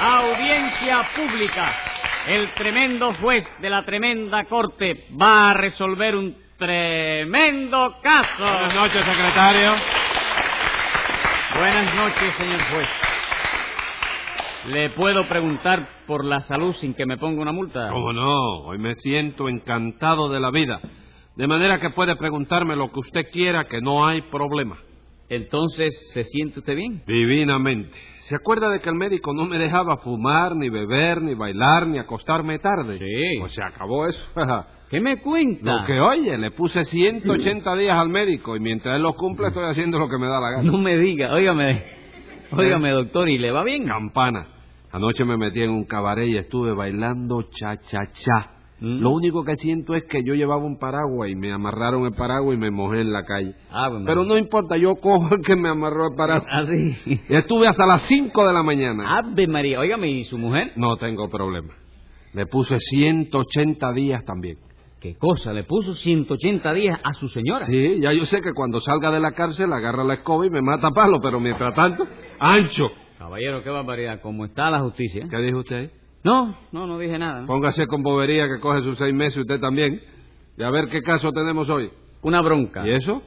Audiencia pública. El tremendo juez de la tremenda corte va a resolver un tremendo caso. Buenas noches, secretario. Buenas noches, señor juez. ¿Le puedo preguntar por la salud sin que me ponga una multa? ¿Cómo no? Hoy me siento encantado de la vida. De manera que puede preguntarme lo que usted quiera, que no hay problema. Entonces, ¿se siente usted bien? Divinamente. ¿Se acuerda de que el médico no me dejaba fumar, ni beber, ni bailar, ni acostarme tarde? Sí. Pues se acabó eso. ¿Qué me cuenta? Lo que oye, le puse 180 días al médico y mientras él los cumple estoy haciendo lo que me da la gana. No me diga, óigame, óigame, doctor, ¿y le va bien? Campana. Anoche me metí en un cabaret y estuve bailando cha-cha-cha. ¿Mm? Lo único que siento es que yo llevaba un paraguas y me amarraron el paraguas y me mojé en la calle. Ah, bueno. Pero no importa, yo cojo el que me amarró el paraguas. ¿Ah, sí? Estuve hasta las 5 de la mañana. Ave María, óigame, ¿y su mujer? No tengo problema. Le puse 180 días también. ¿Qué cosa? ¿Le puso 180 días a su señora? Sí, ya yo sé que cuando salga de la cárcel agarra la escoba y me mata a palo, pero mientras tanto, ancho. Caballero, qué barbaridad. ¿Cómo está la justicia? ¿Qué dijo usted? No, no, no dije nada. Póngase con bobería que coge sus seis meses usted también. Y a ver qué caso tenemos hoy. Una bronca. ¿Y eso?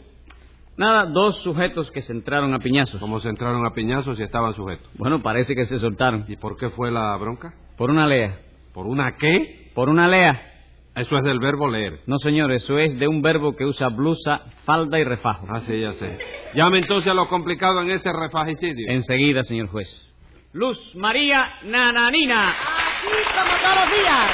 Nada, dos sujetos que se entraron a piñazos. ¿Cómo se entraron a piñazos y estaban sujetos? Bueno, parece que se soltaron. ¿Y por qué fue la bronca? Por una lea. ¿Por una qué? Por una lea. Eso es del verbo leer. No, señor, eso es de un verbo que usa blusa, falda y refajo. Ah, sí, ya sé. Llame entonces a lo complicado en ese refagicidio. Enseguida, señor juez. Luz María Nananina. Aquí como todos los días.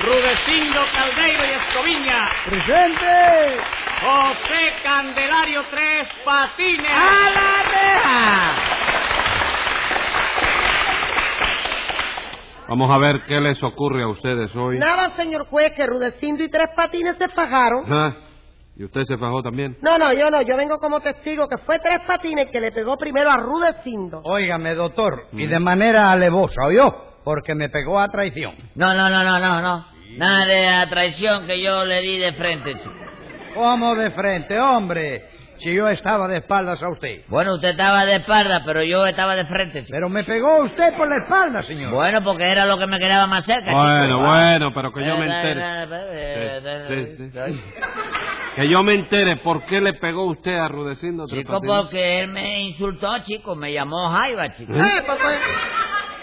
Rudecindo Caldeiro y Escoviña. ¡Presente! José Candelario Tres Patines. ¡A la reja! Vamos a ver qué les ocurre a ustedes hoy. Nada, señor juez, que Rudecindo y tres patines se fajaron. Ah, ¿Y usted se fajó también? No, no, yo no, yo vengo como testigo que fue tres patines que le pegó primero a Rudecindo. Óigame, doctor, y de manera alevosa, ¿oyó? Porque me pegó a traición. No, no, no, no, no, no. Nada de la traición que yo le di de frente, chico. ¿Cómo de frente, hombre? Si yo estaba de espaldas a usted. Bueno, usted estaba de espalda, pero yo estaba de frente, chico. Pero me pegó usted por la espalda, señor. Bueno, porque era lo que me quedaba más cerca, chico. Bueno, bueno, pero que yo Eh, me eh, entere. eh, eh, Sí, sí, sí. Que yo me entere por qué le pegó usted a Rudecindo Tres Chico, Patines? porque él me insultó, chico, me llamó Jaiba, chico. ¿Eh?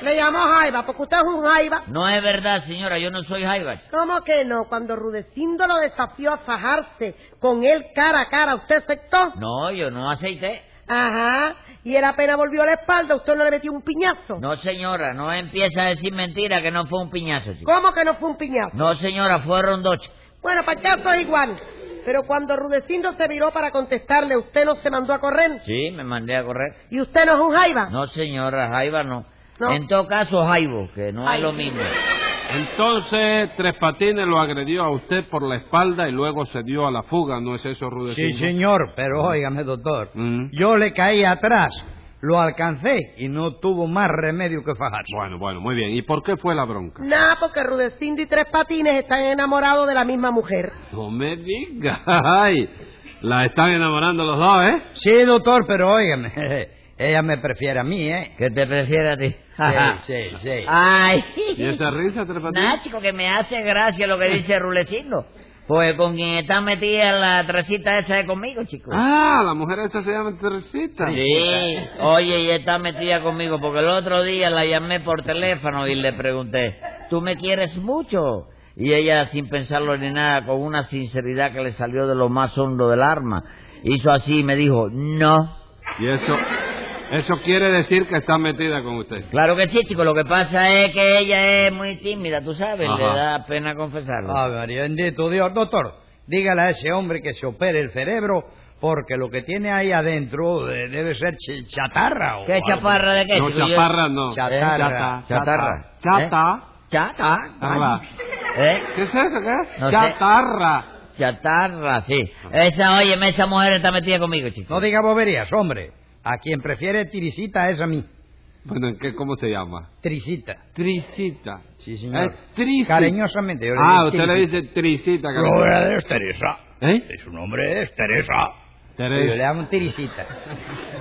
Le llamó Jaiba, porque usted es un Jaiba. No es verdad, señora, yo no soy Jaiba, chico. ¿Cómo que no? Cuando Rudecindo lo desafió a fajarse con él cara a cara, ¿usted aceptó? No, yo no aceité. Ajá. Y él apenas volvió a la espalda, ¿usted no le metió un piñazo? No, señora, no empieza a decir mentira que no fue un piñazo, chico. ¿Cómo que no fue un piñazo? No, señora, fueron dos, chico. Bueno, para es igual. Pero cuando Rudecindo se viró para contestarle, ¿usted no se mandó a correr? Sí, me mandé a correr. ¿Y usted no es un Jaiba? No, señora, Jaiba no. No. En todo caso, Jaibo, que no Ay. es lo mismo. Entonces, Tres Patines lo agredió a usted por la espalda y luego se dio a la fuga, ¿no es eso, Rudecindo? Sí, señor, pero óigame, doctor. Mm. Yo le caí atrás, lo alcancé y no tuvo más remedio que fajarse. Bueno, bueno, muy bien. ¿Y por qué fue la bronca? Nada, porque Rudecindo y Tres Patines están enamorados de la misma mujer. No me diga. Ay, la están enamorando los dos, ¿eh? Sí, doctor, pero óigame, ella me prefiere a mí, ¿eh? Que te prefiere a ti. Sí, sí, sí. Ay. ¿Y esa risa, Tres Patines? Nada, chico, que me hace gracia lo que dice Rulecino. Pues con quien está metida la tresita esa de conmigo, chico. Ah, la mujer esa se llama Teresita. Sí, oye, y está metida conmigo porque el otro día la llamé por teléfono y le pregunté, ¿tú me quieres mucho? Y ella, sin pensarlo ni nada, con una sinceridad que le salió de lo más hondo del arma, hizo así y me dijo, no. Y eso, eso quiere decir que está metida con usted. Claro que sí, chico, lo que pasa es que ella es muy tímida, tú sabes, le da pena confesarlo. Ave María, bendito Dios. Doctor, dígale a ese hombre que se opere el cerebro porque lo que tiene ahí adentro eh, debe ser ch- chatarra o ¿Qué algo. chaparra de qué, No, chico? Yo- chaparra no. Chatarra. Chatarra. Chata. Chata. Chatarra. ¿Eh? ¿Qué es eso, qué? No sé. Chatarra. Chatarra, sí. Esa, óyeme, esa mujer está metida conmigo, chico. No diga boberías, hombre. A quien prefiere Tirisita es a mí. Bueno, ¿en qué, ¿cómo se llama? Trisita. Trisita. Sí, señor. Es Trisita. Cariñosamente. yo le Ah, usted le dice Trisita. Nombre es Teresa. ¿Eh? Su nombre es Teresa. Teresa. Yo le llamo tirisita.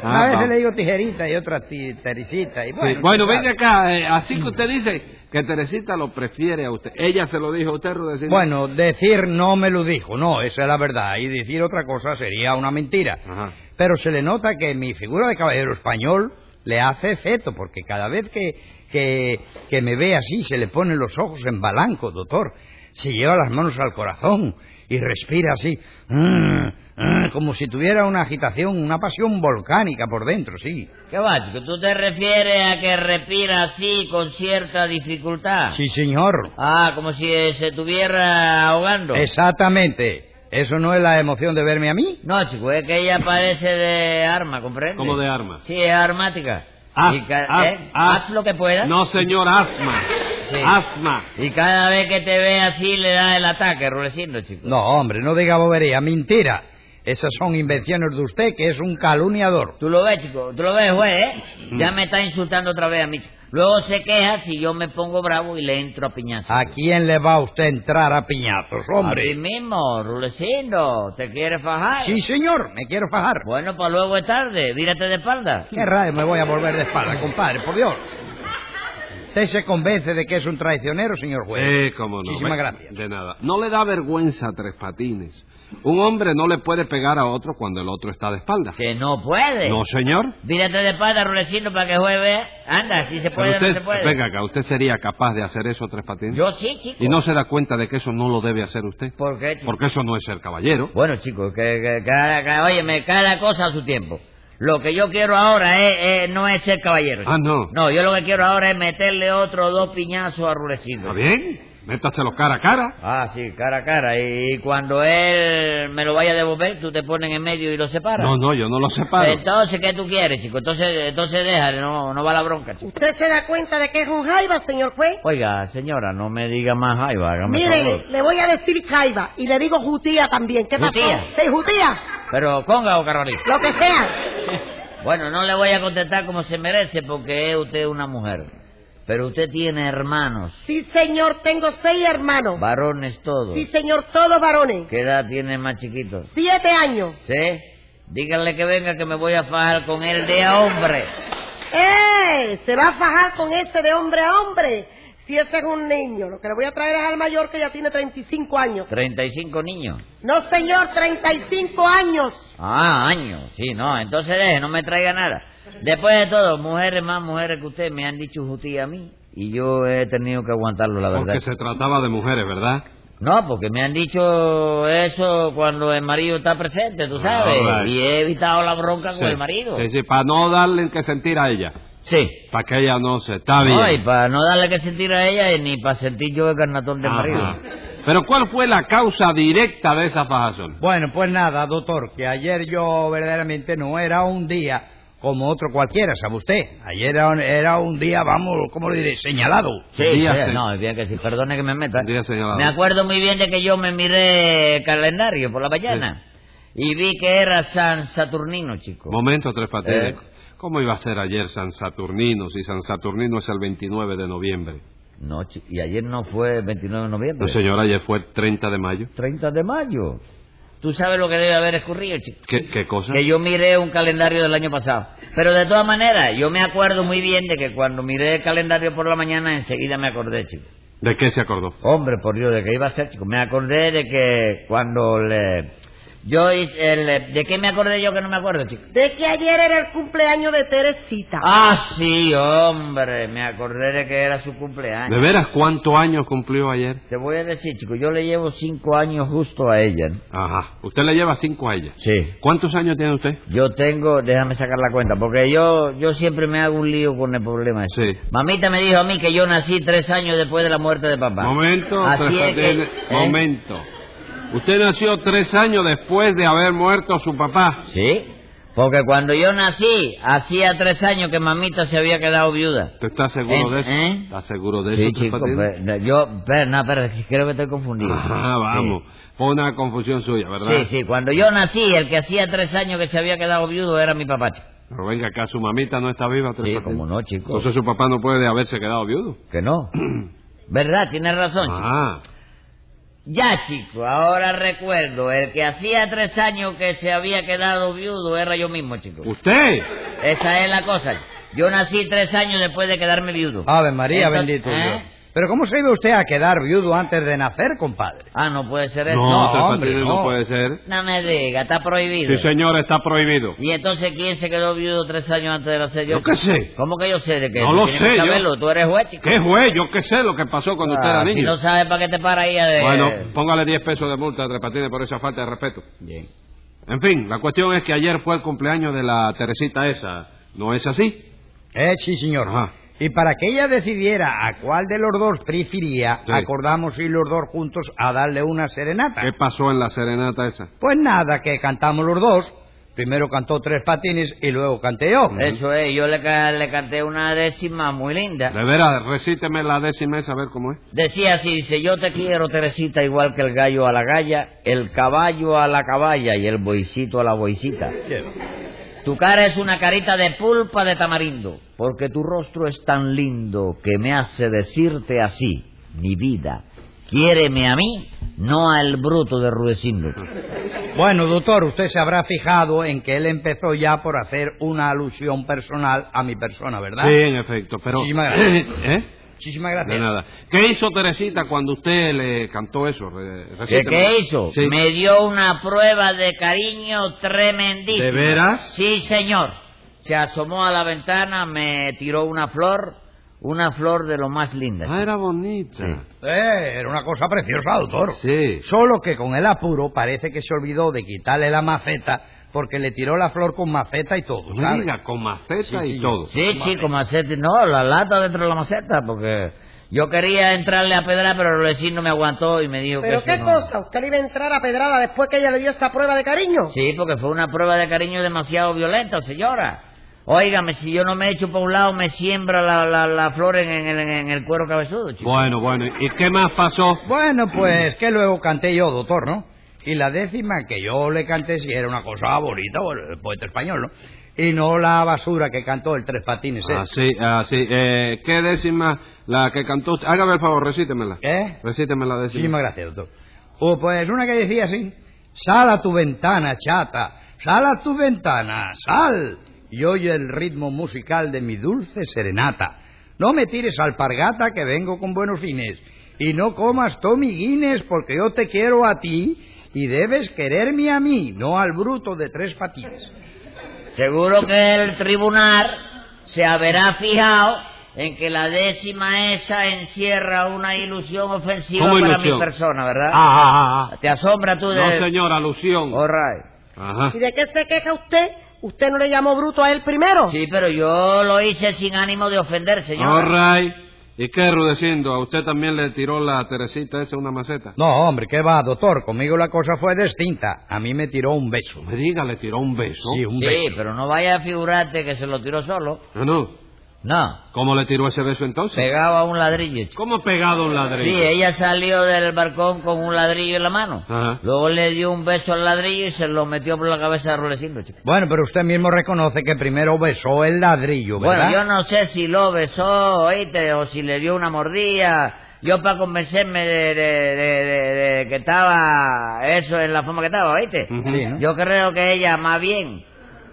Ah, a veces le digo tijerita y otra teresita. Y Sí, bueno, Bueno, venga acá, eh, así que usted dice que Teresita lo prefiere a usted. ¿Ella se lo dijo a usted, Rudecindo? Bueno, decir no me lo dijo, no, esa es la verdad. Y decir otra cosa sería una mentira. Ajá. Pero se le nota que mi figura de caballero español le hace efecto, porque cada vez que, que, que me ve así se le ponen los ojos en balanco, doctor. Se lleva las manos al corazón y respira así, mm, mm, como si tuviera una agitación, una pasión volcánica por dentro, sí. ¿Qué va? ¿Tú te refieres a que respira así con cierta dificultad? Sí, señor. Ah, como si se estuviera ahogando. Exactamente. ¿Eso no es la emoción de verme a mí? No, chico, es que ella parece de arma, ¿comprende? ¿Cómo de arma? Sí, es armática. Ah, Y ah, ¿eh? ah. Haz lo que puedas. No, señor, asma. Sí. Asma. Y cada vez que te ve así le da el ataque, Rulecindo, chico. No, hombre, no diga bobería, mentira. Esas son invenciones de usted, que es un calumniador. Tú lo ves, chico, tú lo ves, juez, ¿eh? Mm. Ya me está insultando otra vez a mí. chico. Luego se queja si yo me pongo bravo y le entro a piñazo. ¿A quién le va usted a entrar a piñazos, A ti hombre? mismo, Rulecindo. ¿Te quieres fajar? Sí, señor, me quiero fajar. Bueno, pues luego es tarde. Vírate de espalda. ¿Qué rayo me voy a volver de espalda, compadre? Por Dios. ¿Usted se convence de que es un traicionero, señor juez? Sí, cómo no. Muchísimas gracias. De nada. No le da vergüenza a Tres Patines. Un hombre no le puede pegar a otro cuando el otro está de espalda. Que no puede. No, señor. Vírate de espalda, Rulecindo, para que juegue. Anda, si se puede usted, no se puede. venga acá, ¿usted sería capaz de hacer eso, Tres Patines? Yo sí, chico. ¿Y no se da cuenta de que eso no lo debe hacer usted? ¿Por qué, chico? Porque eso no es ser caballero. Bueno, chicos, que, que cada, cada- óyeme, cada cosa a su tiempo. Lo que yo quiero ahora es, es- no es ser caballero. Ah, no. No, yo lo que quiero ahora es meterle otro dos piñazos a Rulecindo. ¿Está bien? Métaselo cara a cara. Ah, sí, cara a cara. Y, y cuando él me lo vaya a devolver, tú te pones en medio y lo separas. No, no, yo no lo separo. Entonces, ¿qué tú quieres, chico? Entonces, entonces déjale, no, no va la bronca, chico. ¿Usted se da cuenta de que es un jaiba, señor juez? Oiga, señora, no me diga más jaiba, hágame Mire, favor. le voy a decir jaiba y le digo jutía también. ¿Qué pasó? ¿Jutía? Sí, jutía. Pero, conga o carolina. Lo que sea. Bueno, no le voy a contestar como se merece porque es usted una mujer. Pero usted tiene hermanos, Sí, señor, tengo seis hermanos. varones todos. Sí, señor, todos varones. ¿Qué edad tiene más chiquito? Siete años. ¿Sí? Díganle que venga que me voy a fajar con él de hombre. ¡Eh! Se va a fajar con ese de hombre a hombre. Si ese es un niño, lo que le voy a traer es al mayor que ya tiene 35 años. 35 niños. No, señor, 35 años. Ah, años. Sí, no, entonces deje, no me traiga nada. Después de todo, mujeres más mujeres que usted me han dicho jutía a mí. Y yo he tenido que aguantarlo, la verdad. Porque se trataba de mujeres, ¿verdad? No, porque me han dicho eso cuando el marido está presente, tú sabes. All right. Y he evitado la bronca Sí. con el marido. Sí, sí, para no darle que sentir a ella. Sí. Para que ella no se... Está bien. No, y para no darle que sentir a ella y ni para sentir yo el carnatón Ajá. marido. Pero ¿cuál fue la causa directa de esa fajazón? Bueno, pues nada, doctor, que ayer yo verdaderamente no era un día como otro cualquiera, ¿sabe usted? Ayer era, era un día, vamos, ¿cómo le diré? Señalado. Sí, Día sí, se- no, es bien que sí, perdone que me meta. Día señalado. Me acuerdo muy bien de que yo me miré el calendario por la mañana y vi que era San Saturnino, chico. Momento, Tres Patines. Eh. ¿Cómo iba a ser ayer San Saturnino si San Saturnino es el 29 de noviembre? No, y ayer no fue el 29 de noviembre. No, señor, ayer fue el 30 de mayo. 30 de mayo. Tú sabes lo que debe haber escurrido, chico. ¿Qué, qué cosa? Que yo miré un calendario del año pasado. Pero de todas maneras, yo me acuerdo muy bien de que cuando miré el calendario por la mañana, enseguida me acordé, chico. ¿De qué se acordó? Hombre, por Dios, ¿de qué iba a ser, chico? Me acordé de que cuando le... Yo hice el... ¿De qué me acordé yo que no me acuerdo, chico? De que ayer era el cumpleaños de Teresita. Ah, sí, hombre, me acordé de que era su ¿De cumpleaños. veras cuántos años cumplió ayer? Te voy a decir, chico, yo le llevo cinco años justo a ella. ¿no? Ajá. Usted le lleva cinco a ella. Sí. ¿Cuántos años tiene usted? Yo tengo, déjame sacar la cuenta, porque yo yo siempre me hago un lío con el problema ese. Sí. Mamita me dijo a mí que yo nací tres años después de la muerte de papá. Momento, Así Tres es que- ¿eh? momento. Usted nació tres años después de haber muerto su papá. Sí, porque cuando yo nací, hacía tres años que mamita se había quedado viuda. ¿Usted está seguro ¿Eh? de eso? ¿Eh? ¿Está seguro de Sí, eso, chico, pero, yo, pero, no, pero creo que estoy confundido. Ajá, vamos. Fue una confusión suya, ¿verdad? Sí, sí, cuando yo nací, el que hacía tres años que se había quedado viudo era mi papá. Pero venga acá, su mamita no está viva, Tres Sí, como no, chico. Entonces su papá no puede haberse quedado viudo. Que no. ¿Verdad? Tienes razón, chico. Ya, chico, ahora recuerdo, el que hacía tres años que se había quedado viudo era yo mismo, chico. ¿Usted? Esa es la cosa. Yo nací tres años después de quedarme viudo. Ave María, Entonces, bendito ¿eh? Dios. Pero ¿cómo se iba usted a quedar viudo antes de nacer, compadre? Ah, no puede ser eso. No, Tres hombre, no no. puede ser. No me diga, está prohibido. Sí, señor, está prohibido. ¿Y entonces quién se quedó viudo tres años antes de nacer yo? Yo qué sé. ¿Cómo que yo sé de qué? No lo sé, que yo- Tú eres juez, chico. ¿Qué juez? Yo qué sé lo que pasó cuando usted Ah, era Si niño. no sabes para qué te para ahí de... Bueno, póngale 10 pesos de multa a Tres Patines por esa falta de respeto. Bien. En fin, la cuestión es que ayer fue el cumpleaños de la Teresita esa. ¿No es así? Eh, sí, señor. Ajá. Y para que ella decidiera a cuál de los dos prefería, Sí. acordamos ir los dos juntos a darle una serenata. ¿Qué pasó en la serenata esa? Pues nada, que cantamos los dos. Primero cantó Tres Patines y luego canté yo. Eso es, yo le, le canté una décima muy linda. De veras, recíteme la décima esa, a ver cómo es. Decía así, dice, yo te quiero, Teresita, igual que el gallo a la galla, el caballo a la caballa y el boicito a la boicita. Tu cara es una carita de pulpa de tamarindo, porque tu rostro es tan lindo que me hace decirte así, mi vida, quiéreme a mí, no al bruto de Rudecindo. Bueno, doctor, usted se habrá fijado en que él empezó ya por hacer una alusión personal a mi persona, ¿verdad? Sí, en efecto, pero... Muchísimas gracias. ¿Eh? Muchísimas gracias. De nada. ¿Qué hizo Teresita cuando usted le cantó eso? ¿Qué, hizo? Sí. Me dio una prueba de cariño tremendísima. ¿De veras? Sí, señor. Se asomó a la ventana, me tiró una flor, una flor de lo más linda. Ah, era bonita. Eh, era una cosa preciosa, doctor. Sí. Solo que con el apuro parece que se olvidó de quitarle la maceta porque le tiró la flor con maceta y todo, ¿sabe? diga, con maceta Sí, y sí, todo. Sí, chico, maceta. No, la lata dentro de la maceta, porque yo quería entrarle a pedrar, pero el vecino me aguantó y me dijo ¿Pero que qué eso no. cosa? ¿Usted le iba a entrar a pedrada después que ella le dio esta prueba de cariño? Sí, porque fue una prueba de cariño demasiado violenta, señora. Óigame, si yo no me echo para un lado, me siembra la, la, la flor en, en- en- en el cuero cabezudo, chico. Bueno, bueno. ¿Y qué más pasó? Bueno, pues que luego canté yo, doctor, ¿no? Y la décima que yo le canté sí era una cosa bonita, el poeta español, ¿no? Y no la basura que cantó el Tres Patines, ¿eh? Así, así. Eh, ¿Qué décima la que cantó usted? Hágame el favor, recítemela. ¿Eh? Recíteme la décima. Muchísimas gracias, doctor. Oh, pues una que decía así, sal a tu ventana, chata, sal a tu ventana, sal, y oye el ritmo musical de mi dulce serenata. No me tires alpargata que vengo con buenos fines, y no comas Tommy Guinness porque yo te quiero a ti, y debes quererme a mí, no al bruto de tres patines. Seguro que el tribunal se habrá fijado en que la décima esa encierra una ilusión ofensiva ¿Cómo para ilusión? mi persona, ¿verdad? Ah, ah, ah, ah. ¿Te asombra tú de...? No, señor, alusión. All right. Ajá. ¿Y de qué se queja usted? ¿Usted no le llamó bruto a él primero? Sí, pero yo lo hice sin ánimo de ofender, señor. All right. ¿Y qué, Rudecindo? ¿A usted también le tiró la Teresita esa una maceta? No, hombre, ¿qué va, doctor? Conmigo la cosa fue distinta. A mí me tiró un beso. No me diga, le tiró un beso. Sí, un Sí, beso. pero no vaya a figurarte que se lo tiró solo. No, no. No, ¿Cómo le tiró ese beso entonces? pegado a un ladrillo. chico. ¿Cómo pegado un ladrillo? Sí, ella salió del balcón con un ladrillo en la mano. Ajá. Luego le dio un beso al ladrillo y se lo metió por la cabeza a Rulecindo, chico. Bueno, pero usted mismo reconoce que primero besó el ladrillo, ¿verdad? Bueno, yo no sé si lo besó, oíste, o si le dio una mordida. Yo para convencerme de, de- de- de- de que estaba eso en la forma que estaba, oíste. Ujú. Sí, ¿no? Yo creo que ella más bien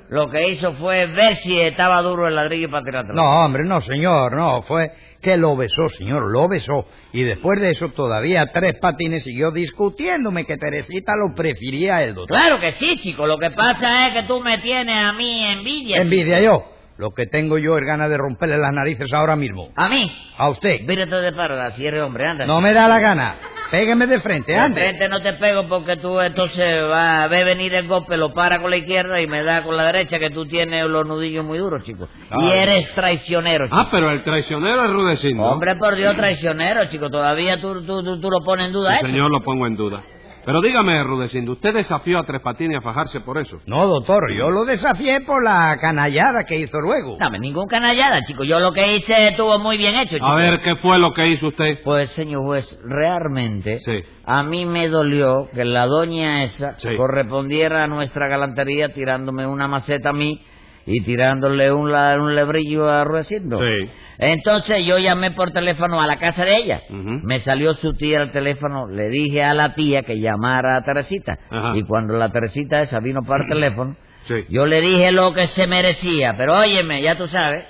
lo que hizo fue ver si estaba duro el ladrillo para tirarlo. No, hombre, no, señor, no, fue que lo besó, señor, lo besó. Y después de eso todavía Tres Patines siguió discutiéndome que Teresita lo prefería a él, doctor. Claro que sí, chico. Lo que pasa es que tú me tienes a mí envidia. Envidia chico. yo. Lo que tengo yo es ganas de romperle las narices ahora mismo. A mí. A usted. Vírate de parada si eres hombre, anda. No me da la gana. Pégueme de frente, De ande. frente no te pego porque tú entonces va a ver venir el golpe, lo para con la izquierda y me da con la derecha que tú tienes los nudillos muy duros, chico. Y eres traicionero, chico. Ah, pero el traicionero es Rudecindo. Hombre, por Dios, traicionero, chico. Todavía tú, tú, tú, tú lo pones en duda, Sí, ¿eh? señor, lo pongo en duda. Pero dígame, Rudecindo, ¿usted desafió a Tres Patines a fajarse por eso? No, doctor, yo lo desafié por la canallada que hizo luego. Dame ningún canallada, chico. Yo lo que hice estuvo muy bien hecho, chico. A ver, ¿qué fue lo que hizo usted? Pues, señor juez, realmente Sí. a mí me dolió que la doña esa Sí. correspondiera a nuestra galantería tirándome una maceta a mí y tirándole un, la- un lebrillo a Ruecindo. Sí. Entonces yo llamé por teléfono a la casa de ella. Me salió su tía al teléfono, le dije a la tía que llamara a Teresita. Ajá. Y cuando la Teresita esa vino el teléfono, Sí. yo le dije lo que se merecía. Pero óyeme, ya tú sabes,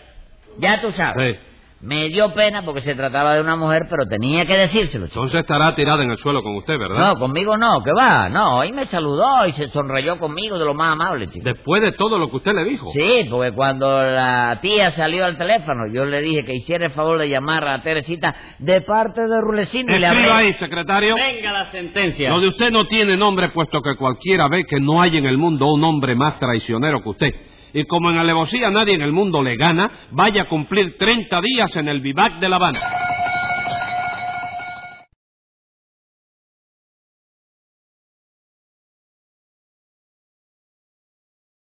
ya tú sabes. Sí. Me dio pena porque se trataba de una mujer, pero tenía que decírselo. chico. Entonces estará tirada en el suelo con usted, ¿verdad? No, conmigo no, que va, no. Y me saludó y se sonrayó conmigo de lo más amable, chico. Después de todo lo que usted le dijo. Sí, porque cuando la tía salió al teléfono, yo le dije que hiciera el favor de llamar a Teresita de parte de Rulecino y le Escriba hablé. ahí, secretario. Venga la sentencia. Lo de usted no tiene nombre, puesto que cualquiera ve que no hay en el mundo un hombre más traicionero que usted. Y como en alevosía nadie en el mundo le gana, vaya a cumplir 30 días en el vivac de La Habana.